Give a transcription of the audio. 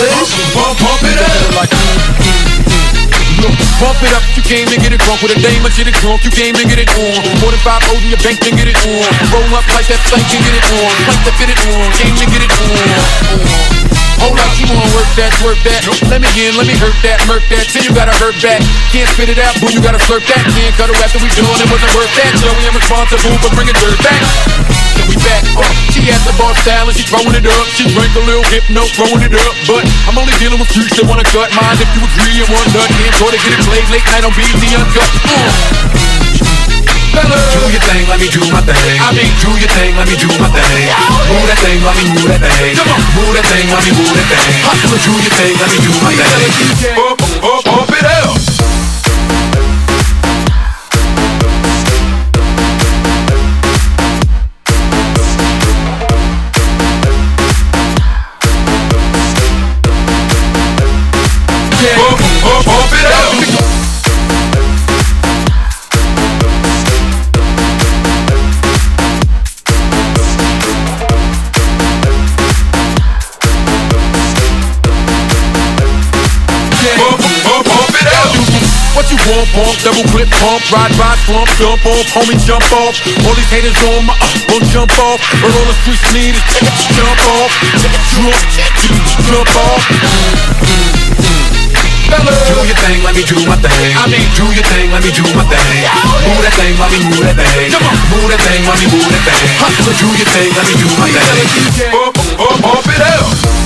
English. Pump, pump it up. Like, Pump it up, you came to get it drunk with a dame, I get it drunk, you came to get it on. More than five O's in your bank to get it on. Roll up like that plank and get it on. Plank to fit it on, came to get it on. Hold up, you wanna work that, work that. Let me in, let me hurt that, murk that. Till you gotta hurt back. Can't spit it out, boo, you gotta slurp that. Can't cut it after we done, it wasn't worth that. Joey, I'm responsible for bringing dirt back. So we back up. She has the bar style she throwing it up. She drank a little hypno, throwing it up. But I'm only dealing with freaks that wanna cut mine. If you agree and one nut, can't go to get it played late night on BET Uncut. Uh. Fellas. Do your thing, let me do my thing. I mean, do your thing, let me do my thing. Move that thing, let me move that thing. Come on. Move that thing, let me move that thing. Hustler. Do your thing, let me do my thing. Pump, You want, double clip, pump, ride, ride, slump, jump off, homie, jump off. All these haters on my, uh, gon' jump off. But all the streets need is jump off, jump, jump off. Do your thing, let me do my thing. I mean- do your thing, let me do my thing. Move that thing, let me move that thing. Come on. Move that thing, let me move that thing. Hustler. Do your thing, let me do my thing. Pump, pump, pump it up.